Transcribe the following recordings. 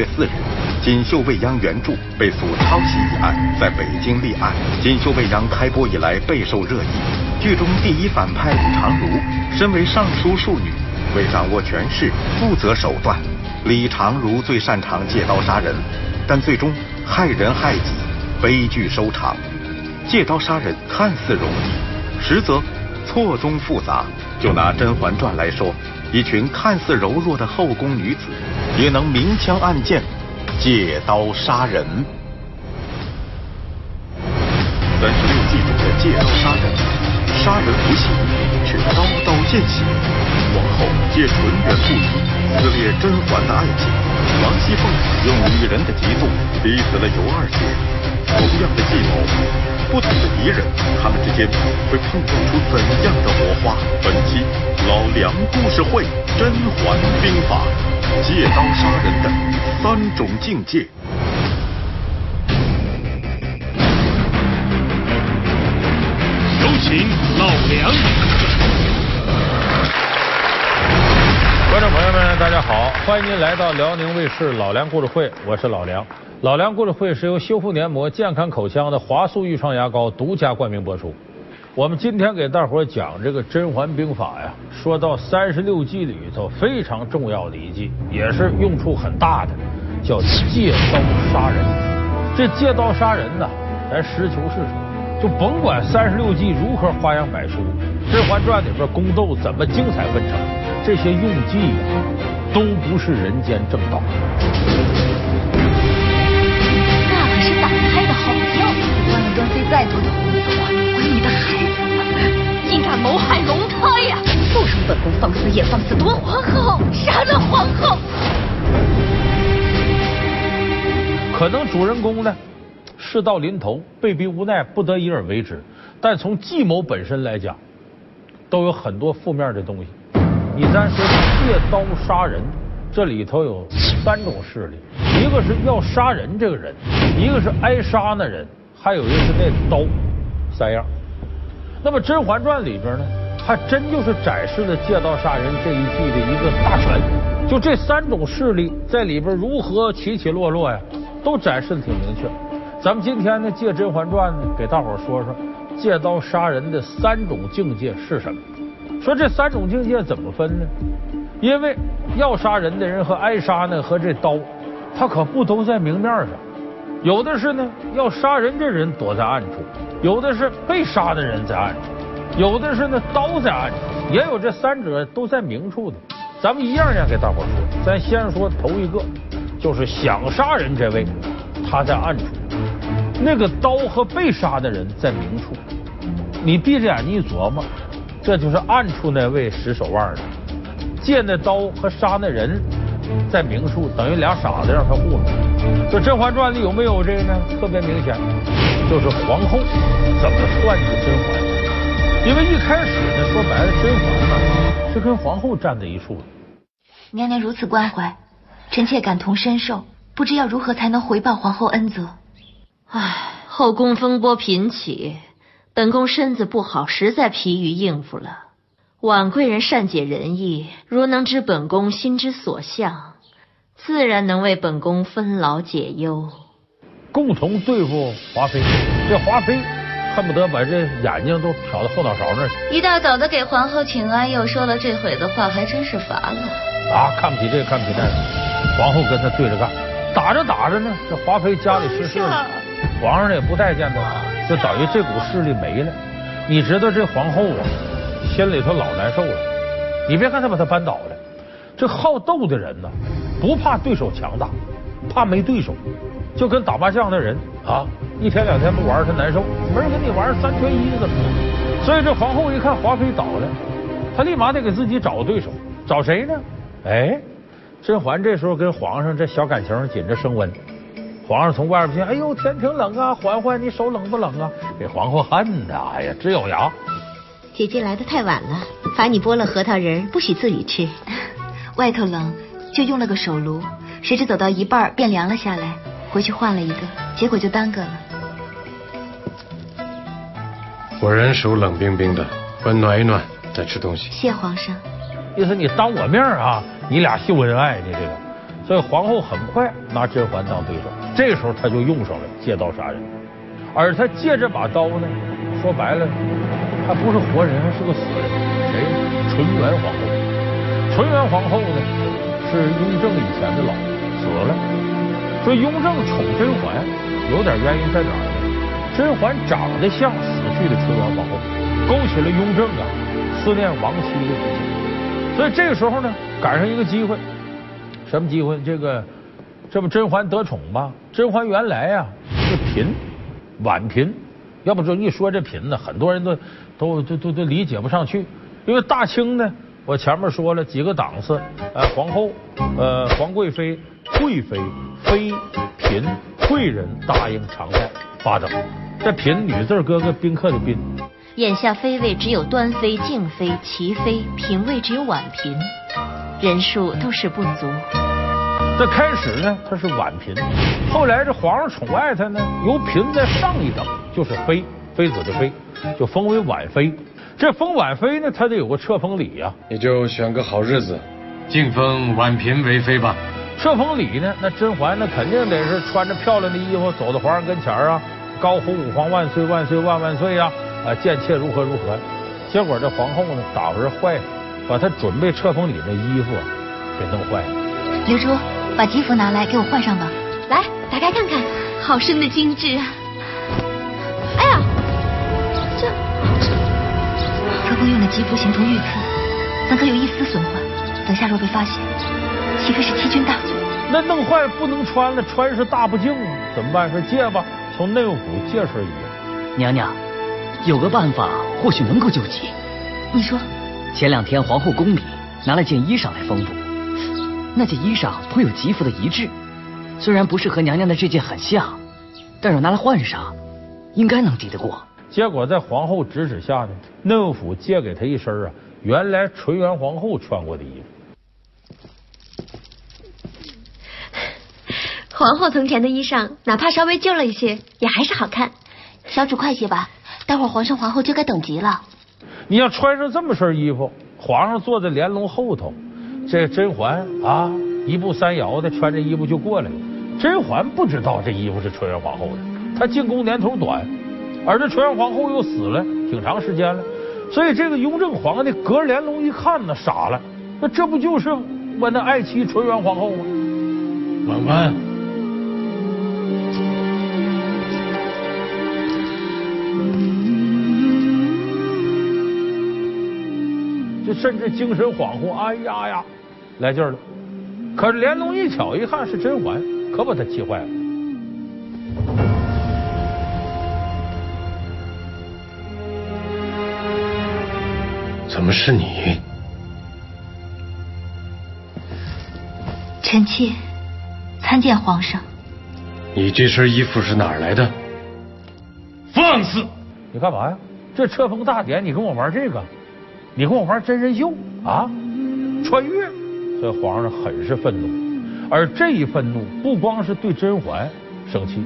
月四日，锦绣未央原著被诉抄袭一案在北京立案。锦绣未央开播以来备受热议，剧中第一反派李长如，身为尚书庶女，为掌握权势不择手段。李长如最擅长借刀杀人，但最终害人害己，悲剧收场。借刀杀人看似容易，实则错综复杂。就拿《甄嬛传》来说，一群看似柔弱的后宫女子，也能明枪暗箭，借刀杀人。三十六计中的借刀杀人，杀人无形，却刀刀见血。王后借纯元不疑，撕裂甄嬛的爱情；王熙凤用女人的嫉妒逼死了尤二姐。同样的计谋。不同的敌人，他们之间会碰撞出怎样的火花？本期老梁故事会《甄嬛兵法》，借刀杀人的三种境界。有请老梁。观众朋友们，大家好，欢迎您来到辽宁卫视老梁故事会，我是老梁。老梁故事会是由修复黏膜、健康口腔的华素愈创牙膏独家冠名播出。我们今天给大伙儿讲这个《甄嬛兵法》呀，说到三十六计里头非常重要的一计，也是用处很大的，叫借刀杀人。这借刀杀人呢，咱实事求是说，就甭管三十六计如何花样百出，《甄嬛传》里边宫斗怎么精彩纷呈，这些用计都不是人间正道。再多的狐狸话，关你的孩子，竟敢谋害龙胎呀！不容本宫放肆也放肆夺皇后，杀了皇后！可能主人公呢，事到临头，被逼无奈，不得已而为之。但从计谋本身来讲，都有很多负面的东西。你咱说借刀杀人，这里头有三种势力：一个是要杀人这个人，一个是挨杀那人。还有一个是那刀，三样。那么《甄嬛传》里边呢，还真就是展示了借刀杀人这一计的一个大全。就这三种势力在里边如何起起落落呀，都展示的挺明确。咱们今天呢，借《甄嬛传》呢，给大伙说说借刀杀人的三种境界是什么。说这三种境界怎么分呢？因为要杀人的人和挨杀呢，和这刀，他可不都在明面上。有的是呢，要杀人的人躲在暗处；有的是被杀的人在暗处；有的是呢刀在暗处；也有这三者都在明处的。咱们一样样给大伙说。咱先说头一个，就是想杀人这位，他在暗处；那个刀和被杀的人在明处。你闭着眼睛一琢磨，这就是暗处那位使手腕的，借那刀和杀那人。在明处等于俩傻子让他糊弄。这《甄嬛传》里有没有这个呢？特别明显，就是皇后怎么算计甄嬛。因为一开始呢，说白了，甄嬛呢是跟皇后站在一处的。娘娘如此关怀，臣妾感同身受，不知要如何才能回报皇后恩泽。唉，后宫风波频起，本宫身子不好，实在疲于应付了。婉贵人善解人意，如能知本宫心之所向，自然能为本宫分劳解忧，共同对付华妃。这华妃恨不得把这眼睛都瞟到后脑勺那儿去。一大早的给皇后请安，又说了这会的话，还真是乏了。啊，看不起这个，看不起那个。皇后跟他对着干，打着打着呢，这华妃家里失势了，皇上也不待见他，就等于这股势力没了。你知道这皇后啊？心里头老难受了，你别看他把他扳倒了，这好斗的人呢，不怕对手强大，怕没对手，就跟打麻将的人啊，一天两天不玩他难受，没人跟你玩三缺一怎么着？所以这皇后一看华妃倒了，她立马得给自己找个对手，找谁呢？哎，甄嬛这时候跟皇上这小感情紧着升温，皇上从外边进，哎呦天挺冷啊，嬛嬛你手冷不冷啊？给皇后恨的，哎呀直咬牙。姐姐来的太晚了，罚你剥了核桃仁，不许自己吃。外头冷，就用了个手炉，谁知走到一半便凉了下来，回去换了一个，结果就耽搁了。果然手冷冰冰的，快暖一暖再吃东西。谢皇上。意思你当我面啊？你俩秀恩爱呢？这个所以皇后很快拿甄嬛当对手。这时候她就用上了借刀杀人，而她借这把刀呢，说白了，他不是活人，还是个死人。谁？纯元皇后。纯元皇后呢，是雍正以前的老婆，死了。说雍正宠甄嬛，有点原因在哪儿呢？甄嬛长得像死去的纯元皇后，勾起了雍正啊思念亡妻的心情。所以这个时候呢，赶上一个机会，什么机会？这个这不甄嬛得宠吗？甄嬛原来呀是嫔，婉嫔。要不就一说这嫔呢，很多人都都都都都理解不上去。因为大清呢，我前面说了几个档次，呃，皇后，呃，皇贵妃、贵妃、妃、嫔、贵人答应常在八等。这嫔女字哥哥宾客的宾。眼下妃位只有端妃、静妃、齐妃，嫔位只有婉嫔，人数都是不足。这开始呢，她是婉嫔，后来这皇上宠爱她呢，由嫔再上一等，就是妃，妃子的妃，就封为婉妃。这封婉妃呢，她得有个册封礼呀，你就选个好日子，晋封婉嫔为妃吧。册封礼呢，那甄嬛那肯定得是穿着漂亮的衣服走到皇上跟前啊，高呼五皇万岁万岁万万岁呀！啊，贱妾如何如何？结果这皇后呢，打发人坏了，把她准备册封礼那衣服给弄坏了。刘珠，把吉服拿来给我换上吧。来，打开看看，好生的精致啊！哎呀，这册封用的吉服形同玉刺，怎可有一丝损坏？等下若被发现，岂非是欺君大罪？那弄坏了不能穿了，穿是大不敬啊！怎么办？说借吧，从内务府借身衣。娘娘。有个办法，或许能够救急。你说，前两天皇后宫里拿了件衣裳来封补，那件衣裳颇有吉服的遗质，虽然不是和娘娘的这件很像，但若拿来换上，应该能抵得过。结果在皇后指使下呢，内务府借给她一身啊，原来纯元皇后穿过的衣服。皇后从前的衣裳，哪怕稍微旧了一些，也还是好看。小主快些吧。待会儿皇上皇后就该等急了。你要穿上这么身衣服，皇上坐在帘笼后头，这甄嬛啊，一步三摇的穿着衣服就过来了。甄嬛不知道这衣服是纯元皇后的，她进宫年头短，而这纯元皇后又死了挺长时间了，所以这个雍正皇帝隔帘笼一看呢，傻了，那这不就是我那爱妻纯元皇后吗？婉婉。甚至精神恍惚，哎呀呀，来劲了。可是连龙一瞧一看是甄嬛，可把他气坏了。怎么是你？臣妾参见皇上。你这身衣服是哪儿来的？放肆！你干嘛呀？这册封大典，你跟我玩这个？你跟我玩真人秀啊？穿越，所以皇上很是愤怒。而这一愤怒不光是对甄嬛生气，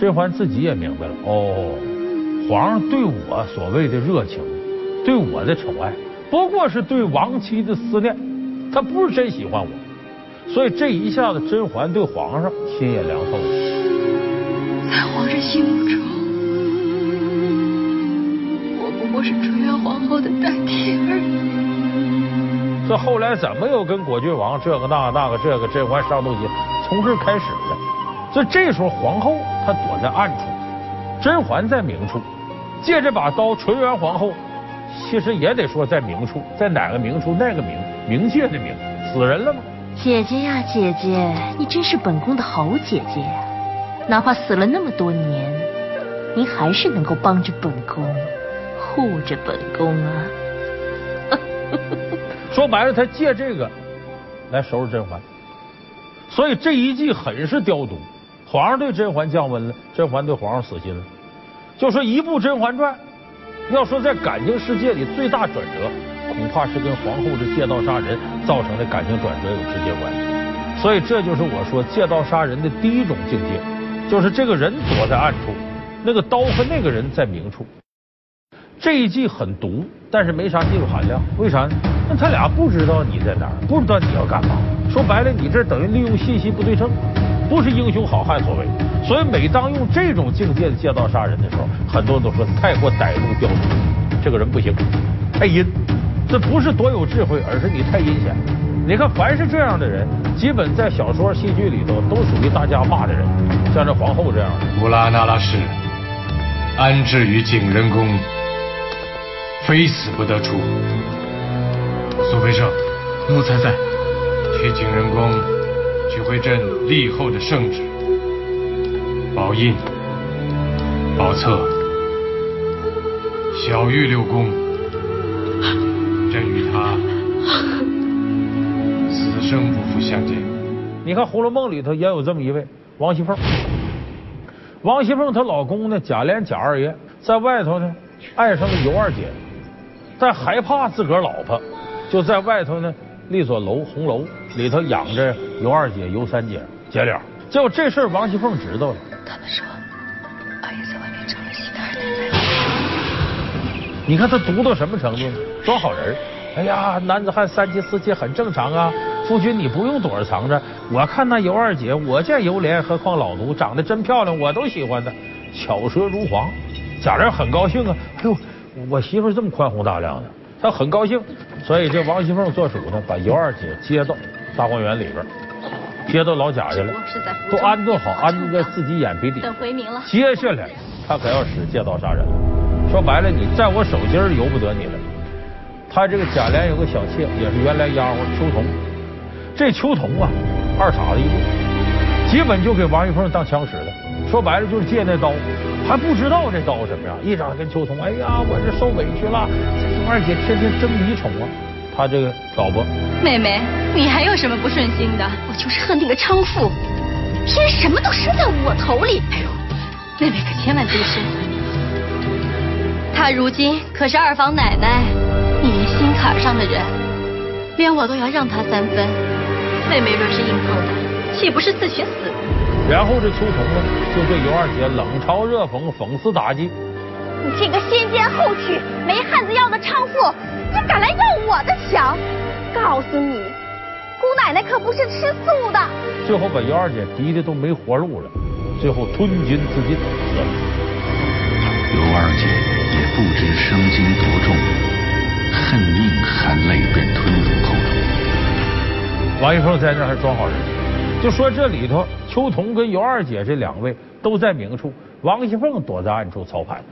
甄嬛自己也明白了。哦，皇上对我所谓的热情，对我的宠爱，不过是对亡妻的思念，他不是真喜欢我。所以这一下子，甄嬛对皇上心也凉透了。在皇上心目中。我不过是纯元皇后的代替而已。这后来怎么又跟果郡王这个那个那个这个甄嬛上东西，从这开始的。所以这时候皇后她躲在暗处，甄嬛在明处，借这把刀，纯元皇后其实也得说在明处，在哪个明处？那个明，冥界的冥，死人了吗？姐姐呀，姐姐，你真是本宫的好姐姐呀！哪怕死了那么多年，您还是能够帮着本宫。护着本宫啊！说白了，他借这个来收拾甄嬛，所以这一计很是刁毒。皇上对甄嬛降温了，甄嬛对皇上死心了。就说一部《甄嬛传》，要说在感情世界里最大转折，恐怕是跟皇后的借刀杀人造成的感情转折有直接关系。所以这就是我说借刀杀人的第一种境界，就是这个人躲在暗处，那个刀和那个人在明处。这一计很毒，但是没啥技术含量。为啥呢？那他俩不知道你在哪儿，不知道你要干嘛。说白了，你这等于利用信息不对称，不是英雄好汉所为。所以，每当用这种境界的借刀杀人的时候，很多人都说太过歹毒刁钻，这个人不行，太阴。这不是多有智慧，而是你太阴险。你看，凡是这样的人，基本在小说、戏剧里头都属于大家骂的人，像这皇后这样的。乌拉那拉氏安置于景仁宫，非死不得出。苏培盛，奴才在。去景仁宫取回朕立后的圣旨、宝印、宝册，小玉六宫，朕与他此生不复相见。你看《红楼梦》里头也有这么一位王熙凤。王熙凤她老公呢，贾琏贾二爷在外头呢，爱上了尤二姐，但害怕自个儿老婆，就在外头呢那座楼红楼。里头养着尤二姐、尤三姐姐俩，结果这事王熙凤知道了。他们说二爷在外面找了其他人在你看他毒到什么程度呢？装好人哎呀，男子汉三妻四妾很正常啊，夫君你不用躲着藏着。我看那尤二姐，我见尤莲，何况老奴长得真漂亮，我都喜欢她，巧舌如簧。贾琏很高兴啊，哎呦，我媳妇这么宽宏大量的，他很高兴。所以这王熙凤做主呢，把尤二姐接到。大观园里边，接到老贾去了，都安顿好，安顿在自己眼皮底。等回明了。接下来他可要使借刀杀人了。说白了，你在我手心由不得你了。他这个贾琏有个小妾，也是原来丫鬟秋桐。这秋桐啊，二傻子一个，基本就给王熙凤当枪使了。说白了就是借那刀，还不知道这刀什么样。一掌跟秋桐，哎呀，我这受委屈了。这二姐天天争你宠啊。他这个老婆，妹妹，你还有什么不顺心的？我就是恨那个娼妇，偏什么都生在我头里。哎呦，妹妹可千万别生。她如今可是二房奶奶，你连心坎上的人，连我都要让她三分。妹妹若是硬碰，岂不是自寻死路？然后这秋桐呢，就对尤二姐冷嘲热讽、讽刺打击。你这个先奸后娶、没汉子要的娼妇！你敢来要我的强？告诉你，姑奶奶可不是吃素的。最后把尤二姐逼的都没活路了，最后吞金自尽死了。尤二姐也不知伤筋多重，恨命含泪便吞入口中。王一凤在那还装好人，就说这里头秋桐跟尤二姐这两位都在明处，王熙凤躲在暗处操盘。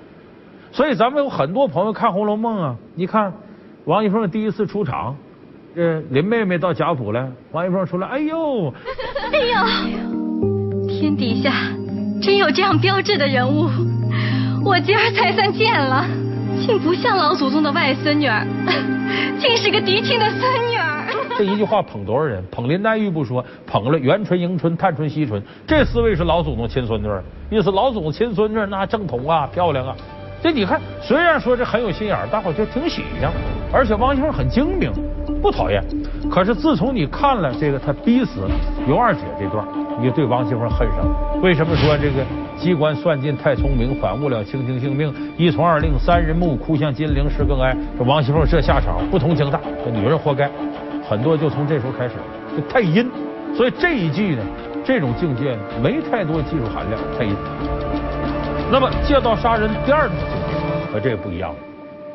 所以咱们有很多朋友看《红楼梦》啊，你看。王熙凤第一次出场，这林妹妹到贾府来，王熙凤出来，哎呦，哎呦，天底下真有这样标致的人物，我今儿才算见了，竟不像老祖宗的外孙女儿，竟是个嫡亲的孙女儿。这一句话捧多少人？捧林黛玉不说，捧了元春、迎春、探春、惜春，这四位是老祖宗亲孙女，意思老祖宗亲孙女那正统啊，漂亮啊。这你看，虽然说这很有心眼儿，大伙就挺喜庆，而且王熙凤很精明，不讨厌。可是自从你看了这个他逼死尤二姐这段，你就对王熙凤恨上了。为什么说这个机关算尽太聪明，反误了卿卿性命？一从二令三人木，哭向金陵事更哀。这王熙凤这下场不同情大，这女人活该。很多就从这时候开始，就太阴。所以这一句呢，这种境界呢没太多技术含量，太阴。那么借刀杀人第二种境界和这个不一样，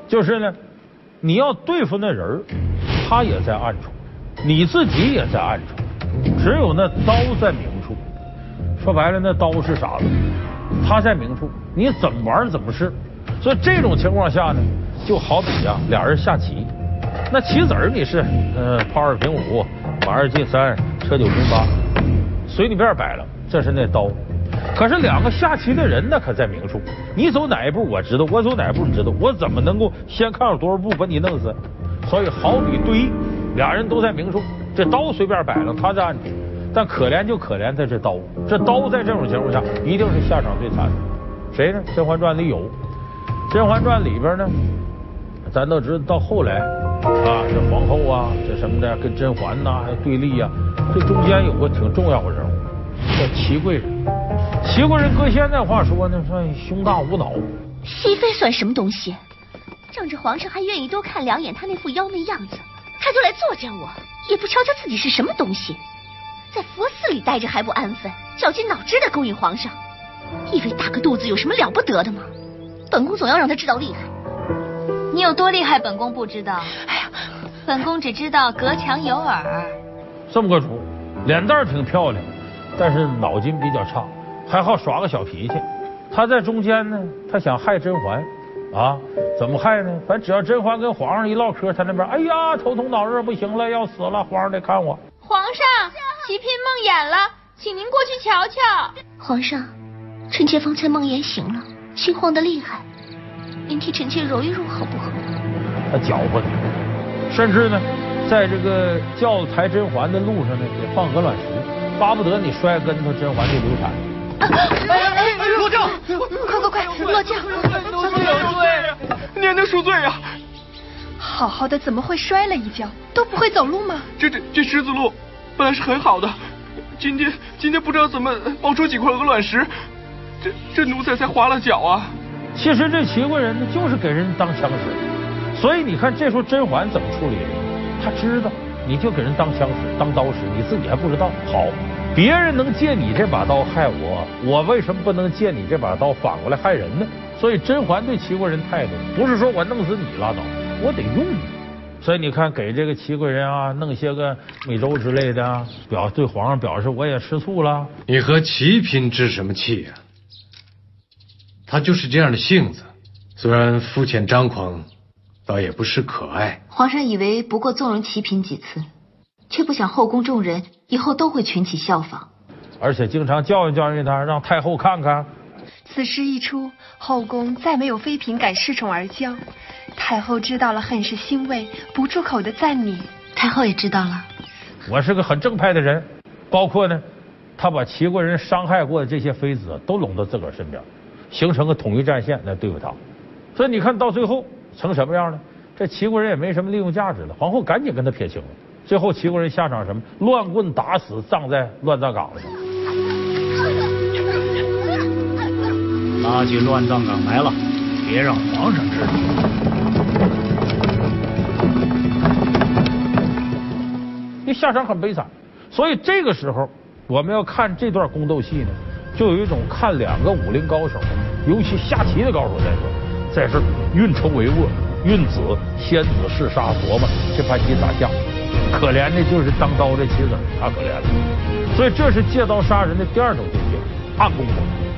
就是呢，你要对付那人他也在暗处，你自己也在暗处，只有那刀在明处。说白了，那刀是傻子，他在明处，你怎么玩怎么是。所以这种情况下呢，就好比呀，俩人下棋，那棋子儿你是呃炮二平五，马二进三，车九平八，随你便摆了，这是那刀。可是两个下棋的人呢，可在明处。你走哪一步我知道，我走哪一步你知道，我怎么能够先看有多少步把你弄死？所以好比对，俩人都在明处，这刀随便摆了，他在暗处。但可怜就可怜在这刀，这刀在这种情况下一定是下场最惨的。谁呢？《甄嬛传》里有，《甄嬛传》里边呢，咱都知道到后来啊，这皇后啊，这什么的跟甄嬛呐对立呀，这中间有个挺重要的人物，叫祺贵人。齐贵人搁现在话说呢，算胸大无脑。熹妃算什么东西？仗着皇上还愿意多看两眼她那副妖媚样子，他就来作践我，也不瞧瞧自己是什么东西，在佛寺里待着还不安分，绞尽脑汁的勾引皇上，以为大个肚子有什么了不得的吗？本宫总要让他知道厉害。你有多厉害，本宫不知道。哎呀，本宫只知道隔墙有耳。这么个主，脸蛋挺漂亮，但是脑筋比较差，还好耍个小脾气。他在中间呢，他想害甄嬛啊？怎么害呢？反正只要甄嬛跟皇上一唠嗑，他那边哎呀头痛脑热不行了，要死了，皇上得看我。皇上，齐嫔梦魇了，请您过去瞧瞧。皇上，臣妾方才梦魇醒了，心慌的厉害，您替臣妾揉一揉好不好？他搅和你，甚至呢。在这个叫抬甄嬛的路上呢，给放鹅卵石，巴不得你摔跟头，甄嬛就流产。哎哎哎！落将，快快快，落将！奴婢有罪，娘娘恕罪呀！好好的怎么会摔了一跤？都不会走路吗？这这这石子路本来是很好的，今天今天不知道怎么冒出几块鹅卵石，这这奴才才滑了脚啊！其实这齐贵人呢，就是给人当枪使，所以你看这时候甄嬛怎么处理的？他知道，你就给人当枪使、当刀使，你自己还不知道。好，别人能借你这把刀害我，我为什么不能借你这把刀反过来害人呢？所以甄嬛对齐国人态度不是说我弄死你拉倒，我得用你。所以你看，给这个齐国人啊弄些个美粥之类的，表对皇上表示我也吃醋了。你和齐嫔置什么气呀？他就是这样的性子，虽然肤浅张狂。倒也不是可爱。皇上以为不过纵容齐嫔几次，却不想后宫众人以后都会群起效仿，而且经常教育教育他，让太后看看。此事一出，后宫再没有妃嫔敢恃宠而骄。太后知道了，很是欣慰，不住口的赞你。太后也知道了，我是个很正派的人，包括呢，他把齐国人伤害过的这些妃子都拢到自个儿身边，形成个统一战线来对付他。所以你看到最后。成什么样了？这齐国人也没什么利用价值了。皇后赶紧跟他撇清了。最后齐国人下场什么？乱棍打死，葬在乱葬岗上。拉进乱葬岗来了，别让皇上知道。你下场很悲惨。所以这个时候，我们要看这段宫斗戏呢，就有一种看两个武林高手，尤其下棋的高手在这。在这运筹帷幄，运子仙子试杀，琢磨这盘棋咋下。可怜的就是当刀的棋子，太可怜了。所以这是借刀杀人的第二种境界，暗功夫，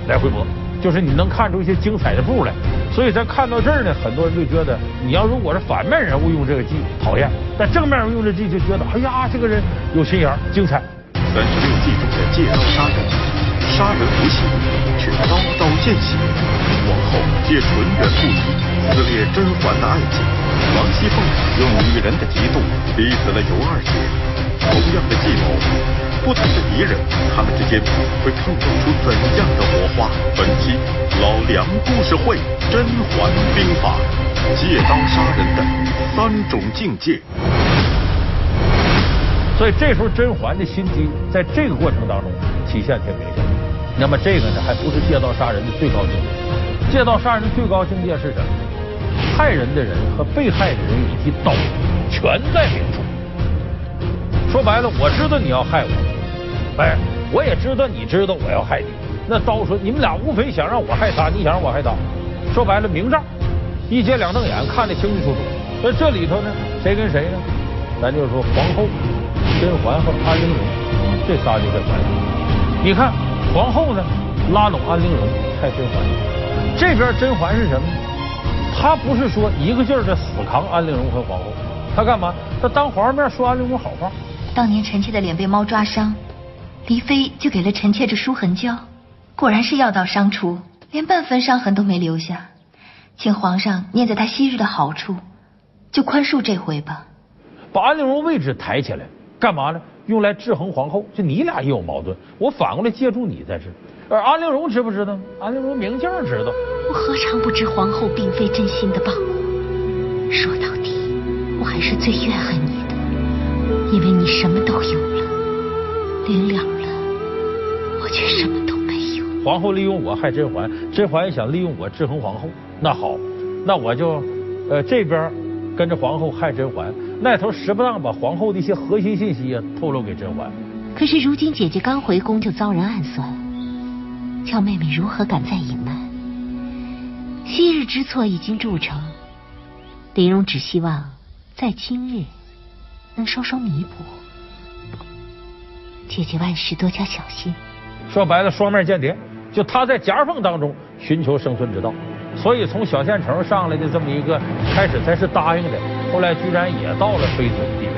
来回搏，就是你能看出一些精彩的步来。所以咱看到这儿呢，很多人就觉得，你要如果是反面人物用这个计讨厌，但正面人用这计就觉得，哎呀，这个人有心眼，精彩。三十六计中的借刀杀人，杀人无形，却刀刀见血。皇后借纯元不疑，撕裂甄嬛的爱情；王熙凤用女人的嫉妒逼死了尤二姐。同样的计谋，不同的敌人，他们之间会碰撞出怎样的火花？本期老梁故事会《甄嬛兵法》，借刀杀人的三种境界。所以这时候甄嬛的心机在这个过程当中体现挺明显。那么这个呢，还不是借刀杀人的最高境界。借刀杀人的最高境界是什么？害人的人和被害的人以及刀全在明处。说白了，我知道你要害我，哎，我也知道你知道我要害你。那刀说，你们俩无非想让我害他，你想让我害刀。说白了，明账，一揭两瞪眼，看得清清楚楚。那这里头呢，谁跟谁呢？咱就是说皇后、甄嬛和安陵容这仨就在关系。你看，皇后呢拉拢安陵容害甄嬛。这边甄嬛是什么？她不是说一个劲儿的死扛安陵容和皇后，她干嘛？她当皇上面说安陵容好话。当年臣妾的脸被猫抓伤，黎妃就给了臣妾这舒痕胶，果然是药到伤除，连半分伤痕都没留下。请皇上念在她昔日的好处，就宽恕这回吧。把安陵容位置抬起来，干嘛呢？用来制衡皇后。就你俩也有矛盾，我反过来借助你在这。而安陵容知不知道？安陵容明镜知道。我何尝不知皇后并非真心的帮我？说到底，我还是最怨恨你的，因为你什么都有了，临了了，我却什么都没有。皇后利用我害甄嬛，甄嬛也想利用我制衡皇后。那好，那我就呃这边跟着皇后害甄嬛，那头实不当把皇后的一些核心信息啊透露给甄嬛。可是如今姐姐刚回宫就遭人暗算，叫妹妹如何敢再隐瞒？昔日之错已经铸成，玲珑只希望在今日能稍稍弥补。姐姐万事多加小心。说白了，双面间谍，就他在夹缝当中寻求生存之道。所以从小县城上来的这么一个，开始才是答应的，后来居然也到了妃子的地位。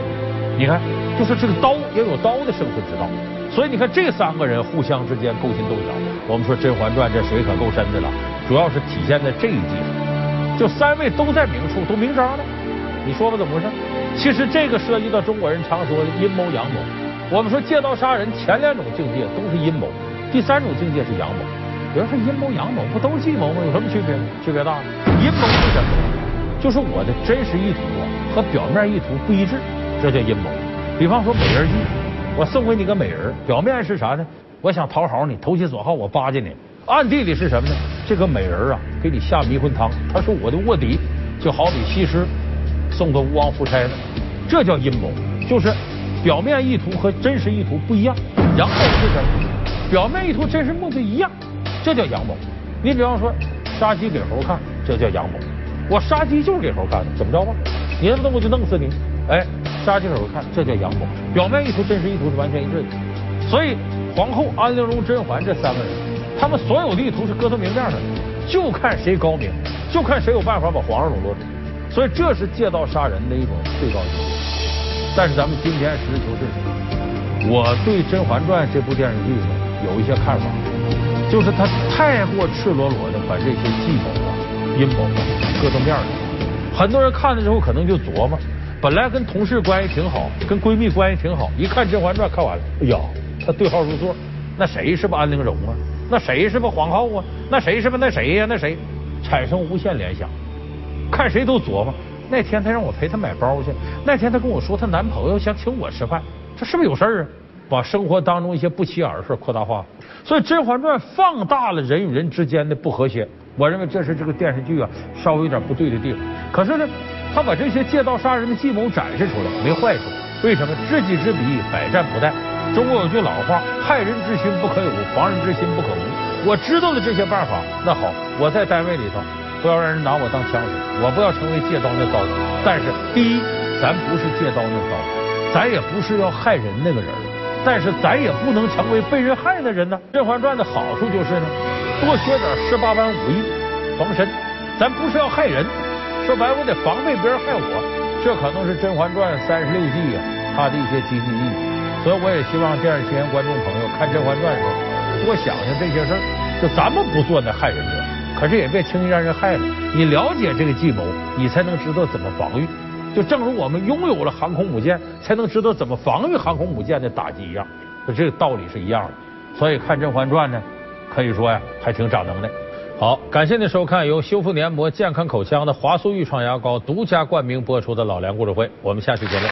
你看，就是这个刀也有刀的生存之道。所以你看这三个人互相之间勾心斗角。我们说《甄嬛传》这水可够深的了，主要是体现在这一季上。就三位都在明处，都明着呢。你说吧，怎么回事？其实这个涉及到中国人常说的阴谋阳谋。我们说借刀杀人，前两种境界都是阴谋，第三种境界是阳谋。有人说阴谋阳谋不都是计谋吗？有什么区别？区别大吗。阴谋是什么？就是我的真实意图啊和表面意图不一致，这叫阴谋。比方说美人计，我送给你个美人，表面是啥呢？我想讨好你，投其所好，我巴结你。暗地里是什么呢？这个美人啊，给你下迷魂汤，她是我的卧底，就好比西施送个吴王夫差的，这叫阴谋，就是表面意图和真实意图不一样。阳谋是什么？表面意图真实目的一样。这叫阳谋，你比方说杀鸡给猴看，这叫阳谋。我杀鸡就是给猴看的，怎么着吧？你要不动我就弄死你。哎，杀鸡给猴看，这叫阳谋。表面意图、真实意图是完全一致的。所以皇后安陵容、甄嬛这三个人，他们所有的意图是搁到明面上的，就看谁高明，就看谁有办法把皇上笼络住。所以这是借刀杀人的一种最高境界。但是咱们今天实事求是，我对《甄嬛传》这部电视剧呢有一些看法。就是他太过赤裸裸的把这些计谋啊、阴谋啊搁到面上，很多人看了之后可能就琢磨，本来跟同事关系挺好，跟闺蜜关系挺好，一看《甄嬛传》看完了，哎呀，他对号入座，那谁是不安陵容啊？那谁是不皇后啊？那谁是不那谁呀？那谁产生无限联想，看谁都琢磨。那天他让我陪他买包去，那天他跟我说他男朋友想请我吃饭，这是不是有事儿啊？把生活当中一些不起眼的事扩大化。所以《甄嬛传》放大了人与人之间的不和谐，我认为这是这个电视剧啊稍微有点不对的地方。可是呢，他把这些借刀杀人的计谋展示出来，没坏处。为什么？知己知彼，百战不殆。中国有句老话：害人之心不可有，防人之心不可无。我知道的这些办法，那好，我在单位里头不要让人拿我当枪使，我不要成为借刀那刀。但是，第一，咱不是借刀那刀，咱也不是要害人那个人。但是咱也不能成为被人害的人呢。《甄嬛传》的好处就是呢，多学点十八般武艺防身。咱不是要害人，说白我得防备别人害我。这可能是《甄嬛传》三十六计呀，它的一些积极意义。所以我也希望电视机前观众朋友看《甄嬛传》的时候，多想想这些事儿。就咱们不做那害人者，可是也别轻易让人害了。你了解这个计谋，你才能知道怎么防御。就正如我们拥有了航空母舰，才能知道怎么防御航空母舰的打击一样，就这个道理是一样的。所以看《甄嬛传》呢，可以说呀，还挺长能耐。好，感谢您收看由修复黏膜健康口腔的华素愈创牙膏独家冠名播出的《老梁故事会》，我们下期节目。